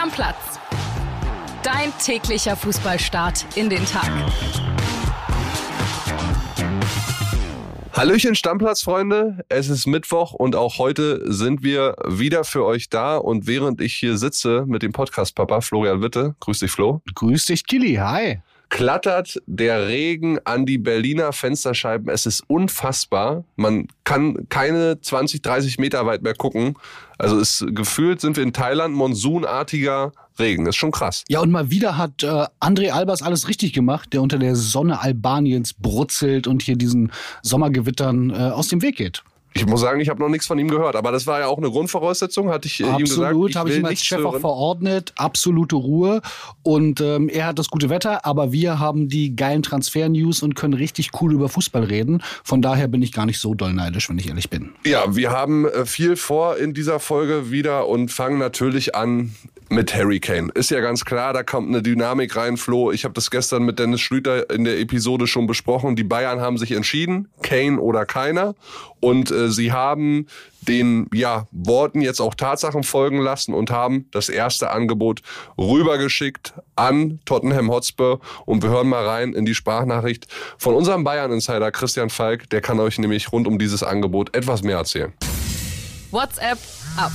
Stammplatz. Dein täglicher Fußballstart in den Tag. Hallöchen Stammplatz-Freunde, es ist Mittwoch und auch heute sind wir wieder für euch da. Und während ich hier sitze mit dem Podcast-Papa Florian Witte, grüß dich Flo. Grüß dich Kili, hi klattert der Regen an die Berliner Fensterscheiben. Es ist unfassbar. Man kann keine 20, 30 Meter weit mehr gucken. Also ist gefühlt sind wir in Thailand monsunartiger Regen. Das ist schon krass. Ja, und mal wieder hat äh, André Albers alles richtig gemacht, der unter der Sonne Albaniens brutzelt und hier diesen Sommergewittern äh, aus dem Weg geht. Ich muss sagen, ich habe noch nichts von ihm gehört, aber das war ja auch eine Grundvoraussetzung, hatte ich Absolut, ihm gesagt. Absolut, habe ich ihm als Chef auch verordnet. Absolute Ruhe. Und ähm, er hat das gute Wetter, aber wir haben die geilen Transfer-News und können richtig cool über Fußball reden. Von daher bin ich gar nicht so doll neidisch, wenn ich ehrlich bin. Ja, wir haben äh, viel vor in dieser Folge wieder und fangen natürlich an mit Harry Kane. Ist ja ganz klar, da kommt eine Dynamik rein, Flo. Ich habe das gestern mit Dennis Schlüter in der Episode schon besprochen. Die Bayern haben sich entschieden, Kane oder keiner. Und äh, sie haben den ja, Worten jetzt auch Tatsachen folgen lassen und haben das erste Angebot rübergeschickt an Tottenham Hotspur. Und wir hören mal rein in die Sprachnachricht von unserem Bayern-Insider Christian Falk. Der kann euch nämlich rund um dieses Angebot etwas mehr erzählen. WhatsApp ab.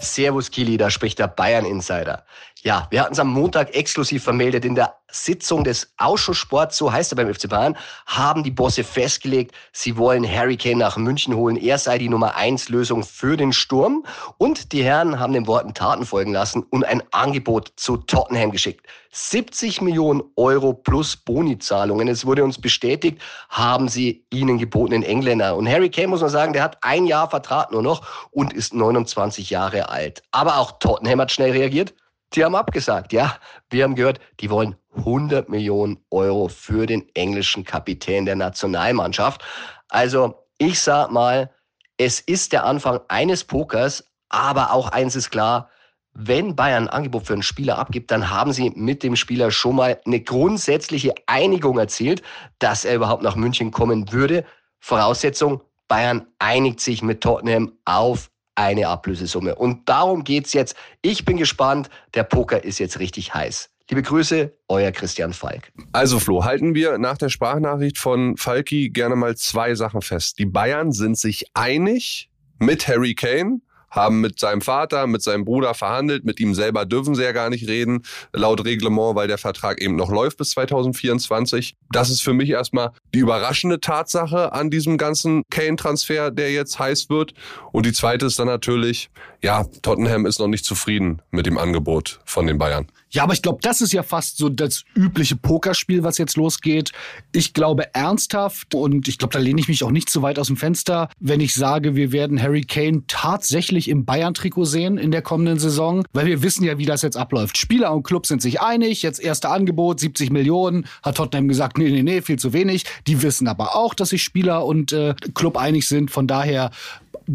Servus Kili, da spricht der Bayern Insider. Ja, wir hatten es am Montag exklusiv vermeldet. In der Sitzung des Ausschusssports, so heißt er beim FC Bayern, haben die Bosse festgelegt, sie wollen Harry Kane nach München holen. Er sei die Nummer eins Lösung für den Sturm. Und die Herren haben den Worten Taten folgen lassen und ein Angebot zu Tottenham geschickt. 70 Millionen Euro plus Bonizahlungen. Es wurde uns bestätigt, haben sie ihnen geboten in Engländer. Und Harry Kane muss man sagen, der hat ein Jahr Vertrag nur noch und ist 29 Jahre alt. Aber auch Tottenham hat schnell reagiert. Die haben abgesagt, ja. Wir haben gehört, die wollen 100 Millionen Euro für den englischen Kapitän der Nationalmannschaft. Also ich sag mal, es ist der Anfang eines Pokers, aber auch eins ist klar, wenn Bayern ein Angebot für einen Spieler abgibt, dann haben sie mit dem Spieler schon mal eine grundsätzliche Einigung erzielt, dass er überhaupt nach München kommen würde. Voraussetzung, Bayern einigt sich mit Tottenham auf eine Ablösesumme. Und darum geht's jetzt. Ich bin gespannt. Der Poker ist jetzt richtig heiß. Liebe Grüße, euer Christian Falk. Also Flo, halten wir nach der Sprachnachricht von Falki gerne mal zwei Sachen fest. Die Bayern sind sich einig mit Harry Kane haben mit seinem Vater, mit seinem Bruder verhandelt. Mit ihm selber dürfen sie ja gar nicht reden, laut Reglement, weil der Vertrag eben noch läuft bis 2024. Das ist für mich erstmal die überraschende Tatsache an diesem ganzen Kane-Transfer, der jetzt heiß wird. Und die zweite ist dann natürlich, ja, Tottenham ist noch nicht zufrieden mit dem Angebot von den Bayern. Ja, aber ich glaube, das ist ja fast so das übliche Pokerspiel, was jetzt losgeht. Ich glaube ernsthaft und ich glaube, da lehne ich mich auch nicht zu weit aus dem Fenster, wenn ich sage, wir werden Harry Kane tatsächlich im Bayern-Trikot sehen in der kommenden Saison, weil wir wissen ja, wie das jetzt abläuft. Spieler und Club sind sich einig, jetzt erste Angebot, 70 Millionen, hat Tottenham gesagt, nee, nee, nee, viel zu wenig. Die wissen aber auch, dass sich Spieler und äh, Club einig sind. Von daher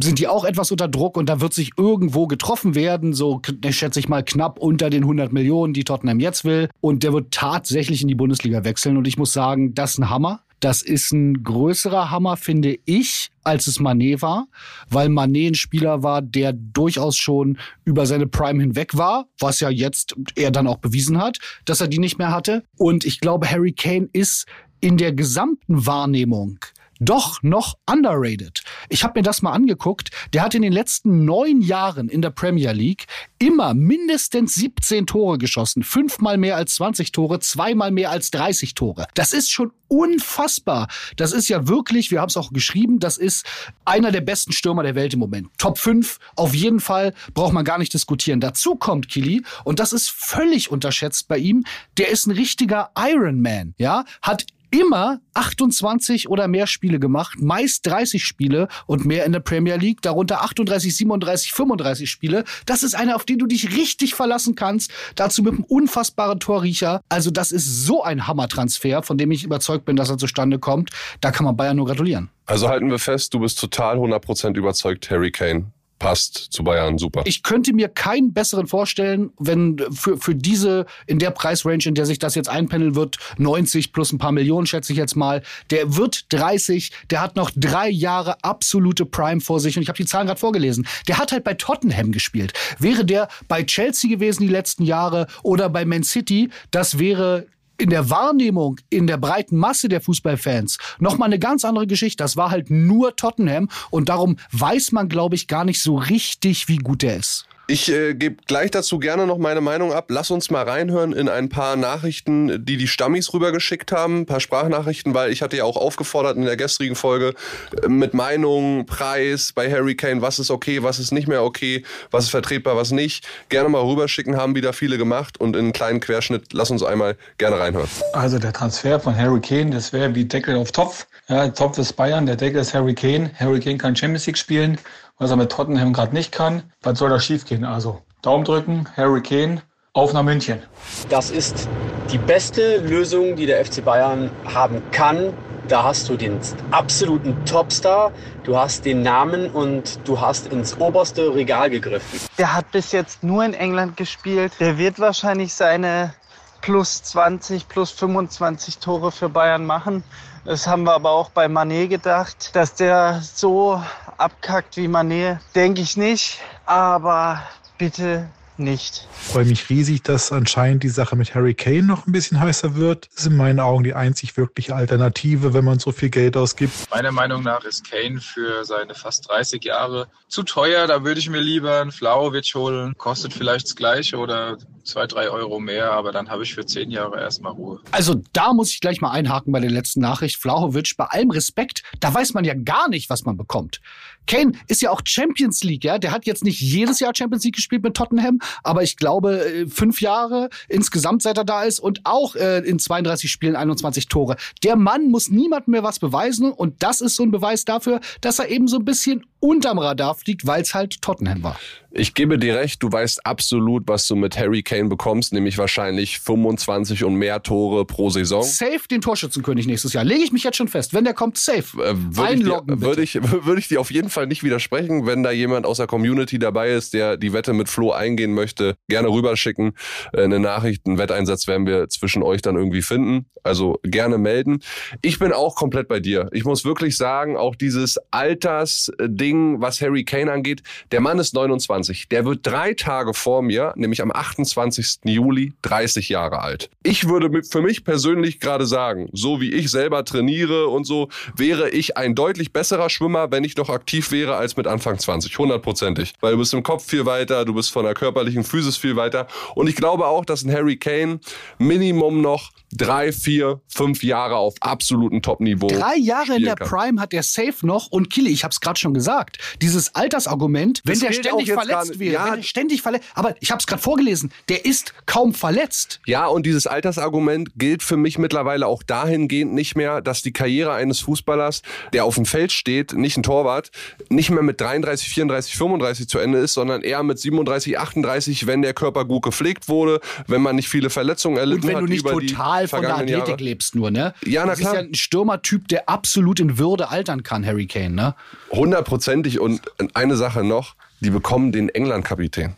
sind die auch etwas unter Druck und da wird sich irgendwo getroffen werden, so schätze ich mal knapp unter den 100 Millionen, die Tottenham jetzt will. Und der wird tatsächlich in die Bundesliga wechseln und ich muss sagen, das ist ein Hammer. Das ist ein größerer Hammer, finde ich, als es Manet war, weil Manet ein Spieler war, der durchaus schon über seine Prime hinweg war, was ja jetzt er dann auch bewiesen hat, dass er die nicht mehr hatte. Und ich glaube, Harry Kane ist in der gesamten Wahrnehmung doch noch underrated. Ich habe mir das mal angeguckt. Der hat in den letzten neun Jahren in der Premier League immer mindestens 17 Tore geschossen. Fünfmal mehr als 20 Tore, zweimal mehr als 30 Tore. Das ist schon unfassbar. Das ist ja wirklich, wir haben es auch geschrieben, das ist einer der besten Stürmer der Welt im Moment. Top 5 auf jeden Fall, braucht man gar nicht diskutieren. Dazu kommt Kili, und das ist völlig unterschätzt bei ihm, der ist ein richtiger Ironman, ja, hat immer 28 oder mehr Spiele gemacht, meist 30 Spiele und mehr in der Premier League, darunter 38, 37, 35 Spiele. Das ist einer, auf den du dich richtig verlassen kannst. Dazu mit einem unfassbaren Torriecher. Also das ist so ein Hammertransfer, von dem ich überzeugt bin, dass er zustande kommt. Da kann man Bayern nur gratulieren. Also halten wir fest, du bist total 100% überzeugt, Harry Kane passt zu Bayern super. Ich könnte mir keinen besseren vorstellen, wenn für, für diese, in der Preisrange, in der sich das jetzt einpendeln wird, 90 plus ein paar Millionen, schätze ich jetzt mal, der wird 30, der hat noch drei Jahre absolute Prime vor sich und ich habe die Zahlen gerade vorgelesen. Der hat halt bei Tottenham gespielt. Wäre der bei Chelsea gewesen die letzten Jahre oder bei Man City, das wäre in der Wahrnehmung in der breiten Masse der Fußballfans noch mal eine ganz andere Geschichte. Das war halt nur Tottenham und darum weiß man, glaube ich, gar nicht so richtig, wie gut er ist. Ich äh, gebe gleich dazu gerne noch meine Meinung ab. Lass uns mal reinhören in ein paar Nachrichten, die die Stammis rübergeschickt haben, ein paar Sprachnachrichten, weil ich hatte ja auch aufgefordert in der gestrigen Folge äh, mit Meinung, Preis bei Harry Kane, was ist okay, was ist nicht mehr okay, was ist vertretbar, was nicht. Gerne mal rüberschicken, haben wieder viele gemacht und in einen kleinen Querschnitt, lass uns einmal gerne reinhören. Also der Transfer von Harry Kane, das wäre wie Deckel auf Topf. Ja, Topf ist Bayern, der Deckel ist Harry Kane. Harry Kane kann Champions League spielen was er mit Tottenham gerade nicht kann. Was soll da schiefgehen? Also Daumen drücken, Harry Kane, auf nach München. Das ist die beste Lösung, die der FC Bayern haben kann. Da hast du den absoluten Topstar, du hast den Namen und du hast ins oberste Regal gegriffen. Der hat bis jetzt nur in England gespielt. Der wird wahrscheinlich seine plus 20, plus 25 Tore für Bayern machen. Das haben wir aber auch bei Manet gedacht, dass der so abkackt wie Manet, denke ich nicht. Aber bitte nicht. Ich freue mich riesig, dass anscheinend die Sache mit Harry Kane noch ein bisschen heißer wird. Das ist in meinen Augen die einzig wirkliche Alternative, wenn man so viel Geld ausgibt. Meiner Meinung nach ist Kane für seine fast 30 Jahre zu teuer. Da würde ich mir lieber einen Flauwitsch holen. Kostet vielleicht das gleiche oder zwei, drei Euro mehr, aber dann habe ich für zehn Jahre erstmal Ruhe. Also da muss ich gleich mal einhaken bei der letzten Nachricht. Flauwitsch, bei allem Respekt, da weiß man ja gar nicht, was man bekommt. Kane ist ja auch Champions League, ja. Der hat jetzt nicht jedes Jahr Champions League gespielt mit Tottenham, aber ich glaube, äh, fünf Jahre insgesamt, seit er da ist und auch äh, in 32 Spielen 21 Tore. Der Mann muss niemandem mehr was beweisen und das ist so ein Beweis dafür, dass er eben so ein bisschen unterm Radar fliegt, weil es halt Tottenham war. Ich gebe dir recht, du weißt absolut, was du mit Harry Kane bekommst, nämlich wahrscheinlich 25 und mehr Tore pro Saison. Safe den Torschützenkönig nächstes Jahr. Lege ich mich jetzt schon fest. Wenn der kommt, safe. Äh, würde, ich dir, würde, ich, würde ich dir auf jeden Fall nicht widersprechen. Wenn da jemand aus der Community dabei ist, der die Wette mit Flo eingehen möchte, gerne rüberschicken. Äh, eine Nachricht, einen Wetteinsatz werden wir zwischen euch dann irgendwie finden. Also gerne melden. Ich bin auch komplett bei dir. Ich muss wirklich sagen, auch dieses Altersding, was Harry Kane angeht, der Mann ist 29. 25. Der wird drei Tage vor mir, nämlich am 28. Juli, 30 Jahre alt. Ich würde für mich persönlich gerade sagen, so wie ich selber trainiere und so, wäre ich ein deutlich besserer Schwimmer, wenn ich noch aktiv wäre, als mit Anfang 20. Hundertprozentig. Weil du bist im Kopf viel weiter, du bist von der körperlichen Physis viel weiter. Und ich glaube auch, dass ein Harry Kane Minimum noch drei, vier, fünf Jahre auf absolutem Top-Niveau. Drei Jahre in der kann. Prime hat er safe noch. Und Kili, ich habe es gerade schon gesagt, dieses Altersargument, wenn das der ständig verletzt wäre, ja, wenn der ständig verletzt, aber ich habe es gerade vorgelesen, der ist kaum verletzt. Ja, und dieses Altersargument gilt für mich mittlerweile auch dahingehend nicht mehr, dass die Karriere eines Fußballers, der auf dem Feld steht, nicht ein Torwart, nicht mehr mit 33, 34, 35 zu Ende ist, sondern eher mit 37, 38, wenn der Körper gut gepflegt wurde, wenn man nicht viele Verletzungen erlitten hat. Und wenn du nicht total von der Athletik Jahre. lebst nur, ne? Ja, na das klar. ist ja ein Stürmertyp, der absolut in Würde altern kann, Harry Kane, ne? Hundertprozentig. Und eine Sache noch, die bekommen den England-Kapitän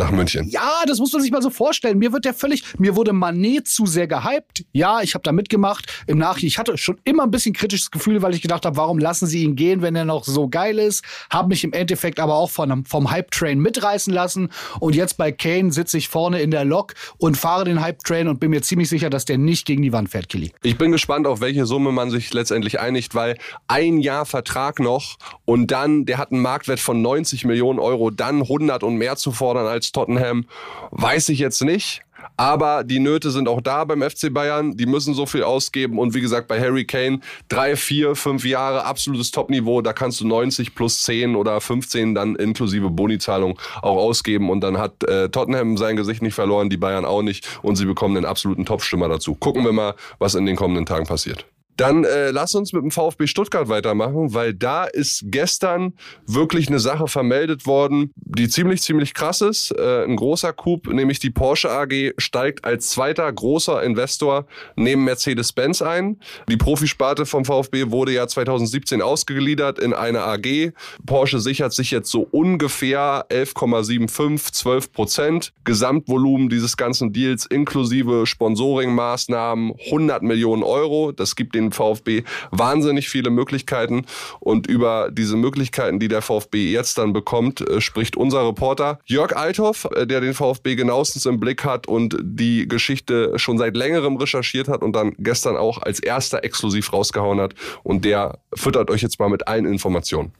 nach München. Ja, das muss man sich mal so vorstellen. Mir wird der völlig, mir wurde Manet zu sehr gehypt. Ja, ich habe da mitgemacht. Im Nachhinein, ich hatte schon immer ein bisschen kritisches Gefühl, weil ich gedacht habe, warum lassen sie ihn gehen, wenn er noch so geil ist? Habe mich im Endeffekt aber auch von, vom Hype-Train mitreißen lassen. Und jetzt bei Kane sitze ich vorne in der Lok und fahre den Hype-Train und bin mir ziemlich sicher, dass der nicht gegen die Wand fährt, Killy. Ich bin gespannt, auf welche Summe man sich letztendlich einigt, weil ein Jahr Vertrag noch und dann, der hat einen Marktwert von 90 Millionen Euro, dann 100 und mehr zu fordern als Tottenham, weiß ich jetzt nicht. Aber die Nöte sind auch da beim FC Bayern. Die müssen so viel ausgeben. Und wie gesagt, bei Harry Kane, drei, vier, fünf Jahre, absolutes Topniveau. Da kannst du 90 plus 10 oder 15 dann inklusive Bonizahlung auch ausgeben. Und dann hat äh, Tottenham sein Gesicht nicht verloren, die Bayern auch nicht. Und sie bekommen den absoluten Topstimmer dazu. Gucken wir mal, was in den kommenden Tagen passiert. Dann äh, lass uns mit dem VfB Stuttgart weitermachen, weil da ist gestern wirklich eine Sache vermeldet worden, die ziemlich, ziemlich krass ist. Äh, ein großer Coup, nämlich die Porsche AG steigt als zweiter großer Investor neben Mercedes-Benz ein. Die Profisparte vom VfB wurde ja 2017 ausgegliedert in eine AG. Porsche sichert sich jetzt so ungefähr 11,75, 12 Prozent. Gesamtvolumen dieses ganzen Deals inklusive Sponsoringmaßnahmen 100 Millionen Euro. Das gibt den VfB wahnsinnig viele Möglichkeiten. Und über diese Möglichkeiten, die der VfB jetzt dann bekommt, äh, spricht unser Reporter Jörg Althoff, äh, der den VfB genauestens im Blick hat und die Geschichte schon seit längerem recherchiert hat und dann gestern auch als erster exklusiv rausgehauen hat. Und der füttert euch jetzt mal mit allen Informationen.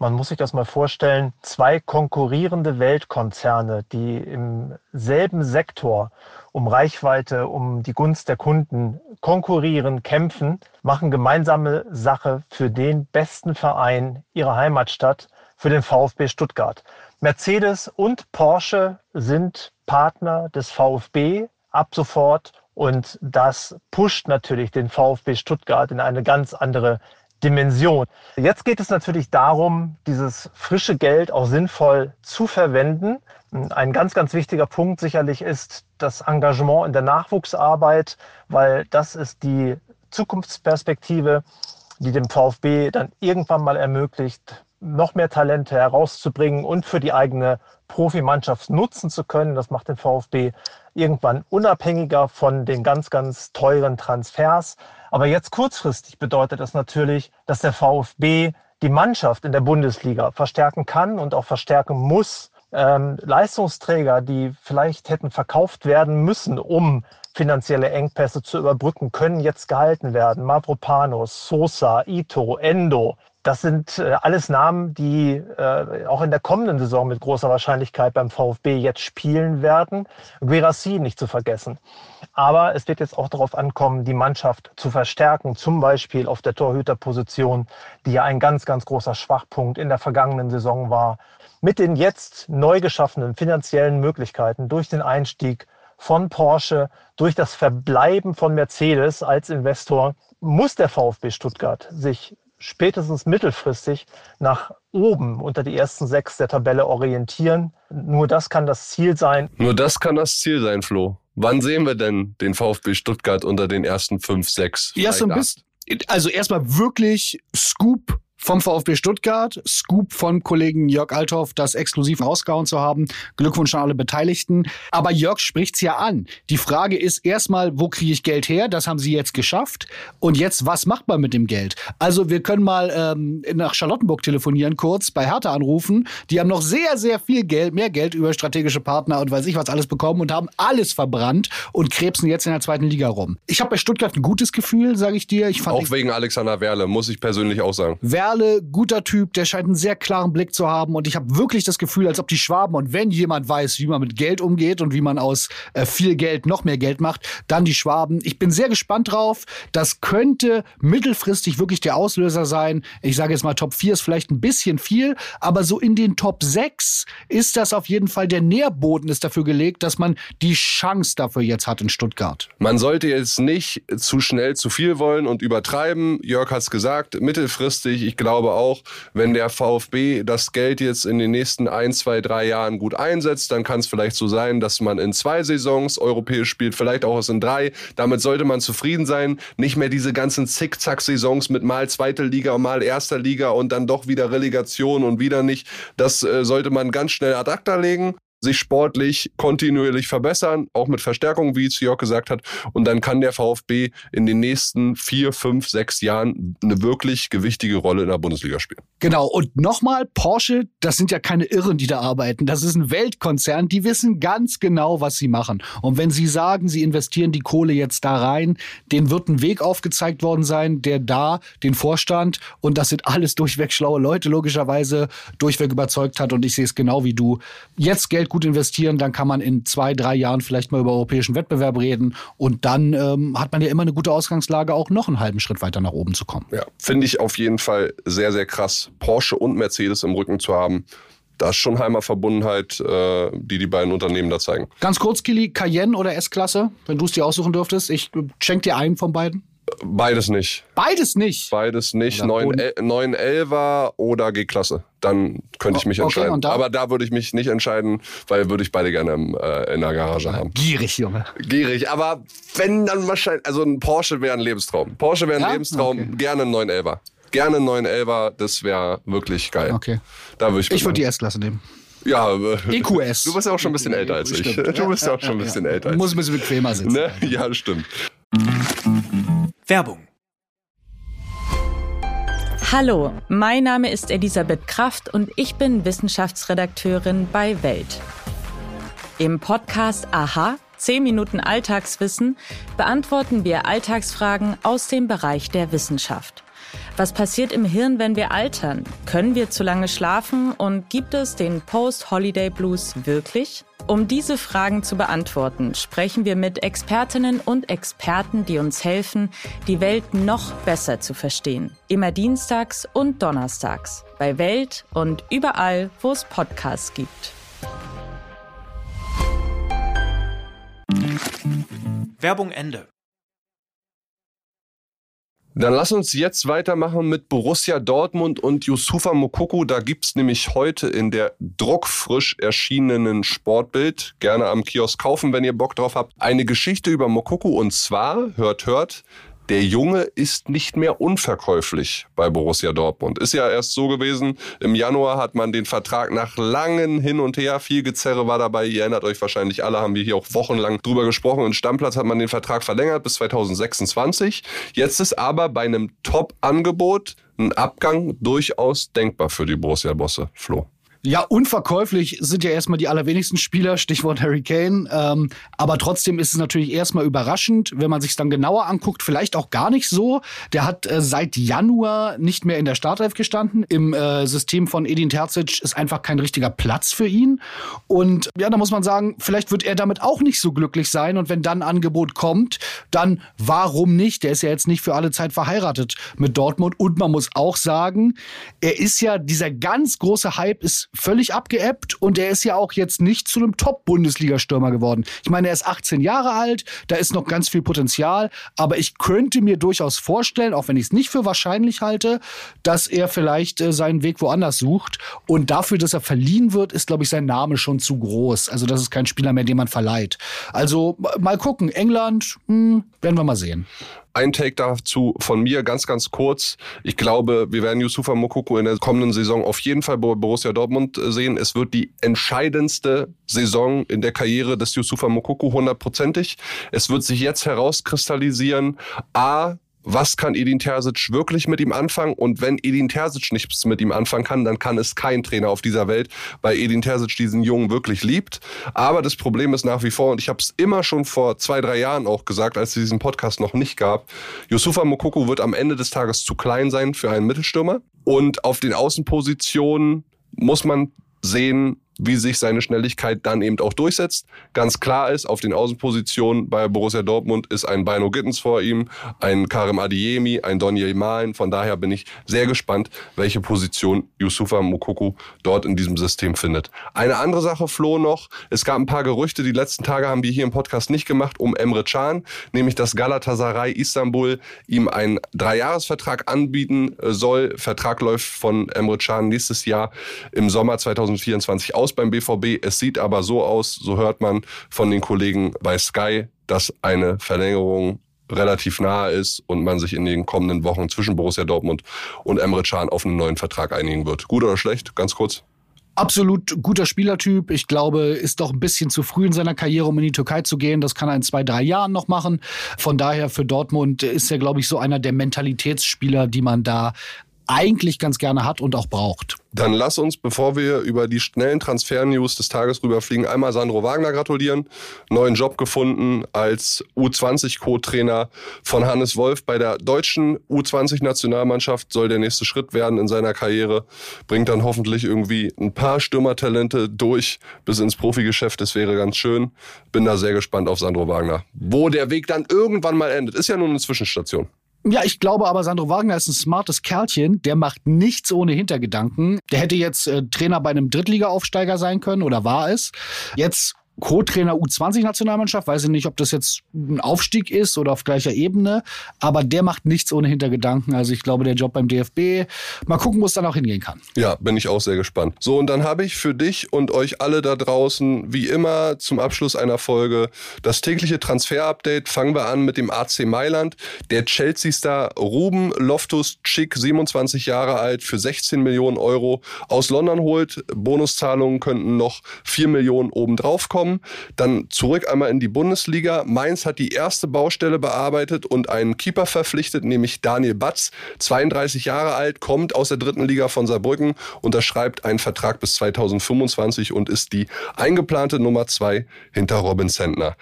Man muss sich das mal vorstellen, zwei konkurrierende Weltkonzerne, die im selben Sektor um Reichweite, um die Gunst der Kunden konkurrieren, kämpfen, machen gemeinsame Sache für den besten Verein ihrer Heimatstadt, für den VfB Stuttgart. Mercedes und Porsche sind Partner des VfB ab sofort und das pusht natürlich den VfB Stuttgart in eine ganz andere Dimension. Jetzt geht es natürlich darum, dieses frische Geld auch sinnvoll zu verwenden. Ein ganz, ganz wichtiger Punkt sicherlich ist das Engagement in der Nachwuchsarbeit, weil das ist die Zukunftsperspektive, die dem VfB dann irgendwann mal ermöglicht, noch mehr Talente herauszubringen und für die eigene Profimannschaft nutzen zu können. Das macht den VfB irgendwann unabhängiger von den ganz, ganz teuren Transfers. Aber jetzt kurzfristig bedeutet das natürlich, dass der VfB die Mannschaft in der Bundesliga verstärken kann und auch verstärken muss. Ähm, Leistungsträger, die vielleicht hätten verkauft werden müssen, um finanzielle Engpässe zu überbrücken, können jetzt gehalten werden. Mavropanos, Sosa, Ito, Endo. Das sind äh, alles Namen, die äh, auch in der kommenden Saison mit großer Wahrscheinlichkeit beim VfB jetzt spielen werden. Guerassi nicht zu vergessen. Aber es wird jetzt auch darauf ankommen, die Mannschaft zu verstärken, zum Beispiel auf der Torhüterposition, die ja ein ganz, ganz großer Schwachpunkt in der vergangenen Saison war. Mit den jetzt neu geschaffenen finanziellen Möglichkeiten durch den Einstieg von Porsche, durch das Verbleiben von Mercedes als Investor, muss der VfB Stuttgart sich spätestens mittelfristig nach oben unter die ersten sechs der Tabelle orientieren. Nur das kann das Ziel sein. Nur das kann das Ziel sein, Flo. Wann sehen wir denn den VfB Stuttgart unter den ersten fünf, sechs? Ja, so ein bisschen. Also erstmal wirklich Scoop vom VfB Stuttgart. Scoop von Kollegen Jörg Althoff, das exklusiv rausgehauen zu haben. Glückwunsch an alle Beteiligten. Aber Jörg spricht's ja an. Die Frage ist erstmal, wo kriege ich Geld her? Das haben sie jetzt geschafft. Und jetzt, was macht man mit dem Geld? Also wir können mal ähm, nach Charlottenburg telefonieren, kurz bei Hertha anrufen. Die haben noch sehr, sehr viel Geld, mehr Geld über strategische Partner und weiß ich was alles bekommen und haben alles verbrannt und krebsen jetzt in der zweiten Liga rum. Ich habe bei Stuttgart ein gutes Gefühl, sage ich dir. Ich fand auch wegen Alexander Werle, muss ich persönlich auch sagen. Werle Perle, guter Typ, der scheint einen sehr klaren Blick zu haben und ich habe wirklich das Gefühl, als ob die Schwaben und wenn jemand weiß, wie man mit Geld umgeht und wie man aus äh, viel Geld noch mehr Geld macht, dann die Schwaben. Ich bin sehr gespannt drauf. Das könnte mittelfristig wirklich der Auslöser sein. Ich sage jetzt mal, Top 4 ist vielleicht ein bisschen viel, aber so in den Top 6 ist das auf jeden Fall der Nährboden ist dafür gelegt, dass man die Chance dafür jetzt hat in Stuttgart. Man sollte jetzt nicht zu schnell zu viel wollen und übertreiben. Jörg hat es gesagt, mittelfristig, ich glaube auch, wenn der VfB das Geld jetzt in den nächsten ein, zwei, drei Jahren gut einsetzt, dann kann es vielleicht so sein, dass man in zwei Saisons europäisch spielt, vielleicht auch in drei. Damit sollte man zufrieden sein. Nicht mehr diese ganzen Zickzack-Saisons mit mal zweite Liga, mal erster Liga und dann doch wieder Relegation und wieder nicht. Das äh, sollte man ganz schnell ad acta legen sich sportlich kontinuierlich verbessern, auch mit Verstärkung, wie es Jörg gesagt hat. Und dann kann der VfB in den nächsten vier, fünf, sechs Jahren eine wirklich gewichtige Rolle in der Bundesliga spielen. Genau. Und nochmal, Porsche, das sind ja keine Irren, die da arbeiten. Das ist ein Weltkonzern. Die wissen ganz genau, was sie machen. Und wenn sie sagen, sie investieren die Kohle jetzt da rein, denen wird ein Weg aufgezeigt worden sein, der da den Vorstand, und das sind alles durchweg schlaue Leute, logischerweise durchweg überzeugt hat. Und ich sehe es genau wie du. Jetzt Geld Geld gut investieren, dann kann man in zwei, drei Jahren vielleicht mal über europäischen Wettbewerb reden und dann ähm, hat man ja immer eine gute Ausgangslage, auch noch einen halben Schritt weiter nach oben zu kommen. Ja, finde ich auf jeden Fall sehr, sehr krass, Porsche und Mercedes im Rücken zu haben. Das ist schon Heimatverbundenheit, äh, die die beiden Unternehmen da zeigen. Ganz kurz, Kili, Cayenne oder S-Klasse, wenn du es dir aussuchen dürftest. Ich schenke dir einen von beiden. Beides nicht. Beides nicht. Beides nicht. Oder 9, Boden. El- 9 11er oder G-Klasse. Dann könnte ich mich okay, entscheiden. Aber da würde ich mich nicht entscheiden, weil würde ich beide gerne im, äh, in der Garage haben. Gierig, Junge. Gierig. Aber wenn dann wahrscheinlich, also ein Porsche wäre ein Lebenstraum. Porsche wäre ein Ja? Lebenstraum. Okay. Gerne ein 911er. Gerne ein 911er. Das wäre wirklich geil. Okay. Da würde ich, Ich würde die. S-Klasse nehmen. Ja, äh, EQS. Du bist ja auch schon ein bisschen älter als ich. Stimmt. Du bist ja auch schon ein bisschen älter als Muss ein bisschen bequemer sitzen. Ne? Ja, stimmt. Werbung. Hallo, mein Name ist Elisabeth Kraft und ich bin Wissenschaftsredakteurin bei Welt. Im Podcast Aha, 10 Minuten Alltagswissen, beantworten wir Alltagsfragen aus dem Bereich der Wissenschaft. Was passiert im Hirn, wenn wir altern? Können wir zu lange schlafen und gibt es den Post-Holiday Blues wirklich? Um diese Fragen zu beantworten, sprechen wir mit Expertinnen und Experten, die uns helfen, die Welt noch besser zu verstehen. Immer dienstags und donnerstags bei Welt und überall, wo es Podcasts gibt. Werbung Ende. Dann lass uns jetzt weitermachen mit Borussia Dortmund und Yusufa Mokoko. Da gibt's nämlich heute in der druckfrisch erschienenen Sportbild, gerne am Kiosk kaufen, wenn ihr Bock drauf habt, eine Geschichte über Mokoko. Und zwar, hört, hört, der Junge ist nicht mehr unverkäuflich bei Borussia Dortmund. Ist ja erst so gewesen, im Januar hat man den Vertrag nach langen Hin und Her, viel Gezerre war dabei, ihr erinnert euch wahrscheinlich alle, haben wir hier auch wochenlang drüber gesprochen. In Stammplatz hat man den Vertrag verlängert bis 2026. Jetzt ist aber bei einem Top-Angebot ein Abgang durchaus denkbar für die Borussia-Bosse, Flo. Ja, unverkäuflich sind ja erstmal die allerwenigsten Spieler, Stichwort Harry Kane. Ähm, aber trotzdem ist es natürlich erstmal überraschend, wenn man sich dann genauer anguckt, vielleicht auch gar nicht so. Der hat äh, seit Januar nicht mehr in der Startelf gestanden. Im äh, System von Edin Terzic ist einfach kein richtiger Platz für ihn. Und ja, da muss man sagen, vielleicht wird er damit auch nicht so glücklich sein. Und wenn dann ein Angebot kommt, dann warum nicht? Der ist ja jetzt nicht für alle Zeit verheiratet mit Dortmund. Und man muss auch sagen, er ist ja, dieser ganz große Hype ist völlig abgeebbt und er ist ja auch jetzt nicht zu einem Top-Bundesliga-Stürmer geworden. Ich meine, er ist 18 Jahre alt, da ist noch ganz viel Potenzial, aber ich könnte mir durchaus vorstellen, auch wenn ich es nicht für wahrscheinlich halte, dass er vielleicht äh, seinen Weg woanders sucht und dafür, dass er verliehen wird, ist, glaube ich, sein Name schon zu groß. Also das ist kein Spieler mehr, den man verleiht. Also mal gucken, England, hm, werden wir mal sehen. Ein Take dazu von mir, ganz, ganz kurz. Ich glaube, wir werden Yusufa Mokoko in der kommenden Saison auf jeden Fall bei Borussia Dortmund äh, sehen. Es wird die entscheidendste Saison in der Karriere des Yusufa Mokoko, hundertprozentig. Es wird sich jetzt herauskristallisieren, A, was kann Edin Terzic wirklich mit ihm anfangen? Und wenn Edin Terzic nichts mit ihm anfangen kann, dann kann es kein Trainer auf dieser Welt, weil Edin Terzic diesen Jungen wirklich liebt. Aber das Problem ist nach wie vor, und ich habe es immer schon vor zwei, drei Jahren auch gesagt, als es diesen Podcast noch nicht gab, Yusufa Mokoko wird am Ende des Tages zu klein sein für einen Mittelstürmer. Und auf den Außenpositionen muss man sehen, wie sich seine Schnelligkeit dann eben auch durchsetzt. Ganz klar ist, auf den Außenpositionen bei Borussia Dortmund ist ein Bino Gittens vor ihm, ein Karim Adiemi, ein Donier Malen. Von daher bin ich sehr gespannt, welche Position Yusufa Mokoko dort in diesem System findet. Eine andere Sache, Flo, noch. Es gab ein paar Gerüchte, die letzten Tage haben wir hier im Podcast nicht gemacht, um Emre Can, nämlich dass Galatasaray Istanbul ihm einen Dreijahresvertrag anbieten äh, soll. Vertrag läuft von Emre Can nächstes Jahr im Sommer 2024 aus beim BVB. Es sieht aber so aus, so hört man von den Kollegen bei Sky, dass eine Verlängerung relativ nahe ist und man sich in den kommenden Wochen zwischen Borussia Dortmund und Emre Can auf einen neuen Vertrag einigen wird. Gut oder schlecht? Ganz kurz. Absolut guter Spielertyp. Ich glaube, ist doch ein bisschen zu früh in seiner Karriere, um in die Türkei zu gehen. Das kann er in zwei, drei Jahren noch machen. Von daher für Dortmund ist er, glaube ich, so einer der Mentalitätsspieler, die man da eigentlich ganz gerne hat und auch braucht. Dann lass uns, bevor wir über die schnellen Transfer-News des Tages rüberfliegen, einmal Sandro Wagner gratulieren. Neuen Job gefunden als U20-Co-Trainer von Hannes Wolf bei der deutschen U20-Nationalmannschaft. Soll der nächste Schritt werden in seiner Karriere. Bringt dann hoffentlich irgendwie ein paar Stürmertalente durch bis ins Profigeschäft. Das wäre ganz schön. Bin da sehr gespannt auf Sandro Wagner. Wo der Weg dann irgendwann mal endet, ist ja nur eine Zwischenstation. Ja, ich glaube aber, Sandro Wagner ist ein smartes Kerlchen. Der macht nichts ohne Hintergedanken. Der hätte jetzt äh, Trainer bei einem Drittliga-Aufsteiger sein können oder war es. Jetzt Co-Trainer U20-Nationalmannschaft. Weiß ich nicht, ob das jetzt ein Aufstieg ist oder auf gleicher Ebene. Aber der macht nichts ohne Hintergedanken. Also ich glaube, der Job beim DFB, mal gucken, wo es dann auch hingehen kann. Ja, bin ich auch sehr gespannt. So, und dann habe ich für dich und euch alle da draußen, wie immer, zum Abschluss einer Folge das tägliche Transfer-Update. Fangen wir an mit dem AC Mailand. Der Chelsea-Star Ruben Loftus-Chick, 27 Jahre alt, für 16 Millionen Euro aus London holt. Bonuszahlungen könnten noch 4 Millionen obendrauf kommen kommen. Dann zurück einmal in die Bundesliga. Mainz hat die erste Baustelle bearbeitet und einen Keeper verpflichtet, nämlich Daniel Batz, 32 Jahre alt, kommt aus der dritten Liga von Saarbrücken, unterschreibt einen Vertrag bis 2025 und ist die eingeplante Nummer zwei hinter Robin Sentner.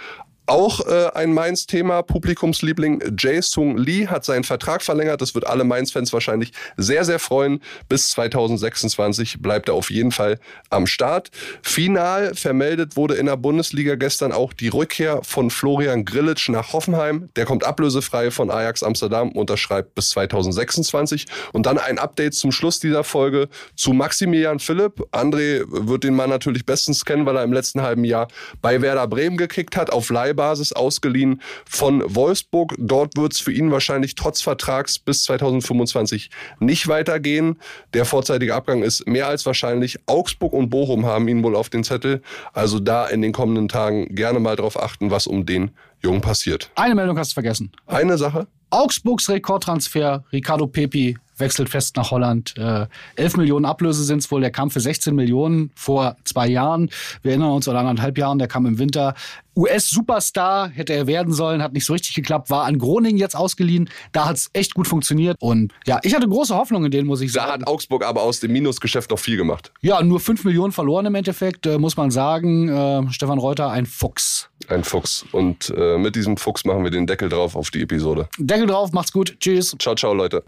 Auch äh, ein Mainz-Thema, Publikumsliebling Jae Sung Lee hat seinen Vertrag verlängert. Das wird alle Mainz-Fans wahrscheinlich sehr, sehr freuen. Bis 2026 bleibt er auf jeden Fall am Start. Final vermeldet wurde in der Bundesliga gestern auch die Rückkehr von Florian Grillitsch nach Hoffenheim. Der kommt ablösefrei von Ajax Amsterdam, unterschreibt bis 2026. Und dann ein Update zum Schluss dieser Folge zu Maximilian Philipp. André wird den Mann natürlich bestens kennen, weil er im letzten halben Jahr bei Werder Bremen gekickt hat, auf Leih Leihbasis ausgeliehen von Wolfsburg. Dort wird es für ihn wahrscheinlich trotz Vertrags bis 2025 nicht weitergehen. Der vorzeitige Abgang ist mehr als wahrscheinlich. Augsburg und Bochum haben ihn wohl auf den Zettel. Also da in den kommenden Tagen gerne mal drauf achten, was um den Jungen passiert. Eine Meldung hast du vergessen. Eine Sache? Augsburgs Rekordtransfer, Ricardo Pepi wechselt fest nach Holland. Äh, 11 Millionen Ablöse sind es wohl. Der kam für 16 Millionen vor zwei Jahren. Wir erinnern uns, oder anderthalb Jahren, der kam im Winter. US-Superstar hätte er werden sollen, hat nicht so richtig geklappt, war an Groningen jetzt ausgeliehen. Da hat es echt gut funktioniert. Und ja, ich hatte große Hoffnung in den, muss ich sagen. Da hat Augsburg aber aus dem Minusgeschäft noch viel gemacht. Ja, nur 5 Millionen verloren im Endeffekt, äh, muss man sagen. Äh, Stefan Reuter, ein Fuchs. Ein Fuchs. Und äh, mit diesem Fuchs machen wir den Deckel drauf auf die Episode. Deckel drauf, macht's gut. Tschüss. Ciao, ciao, Leute.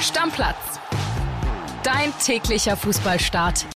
Stammplatz. Dein täglicher Fußballstart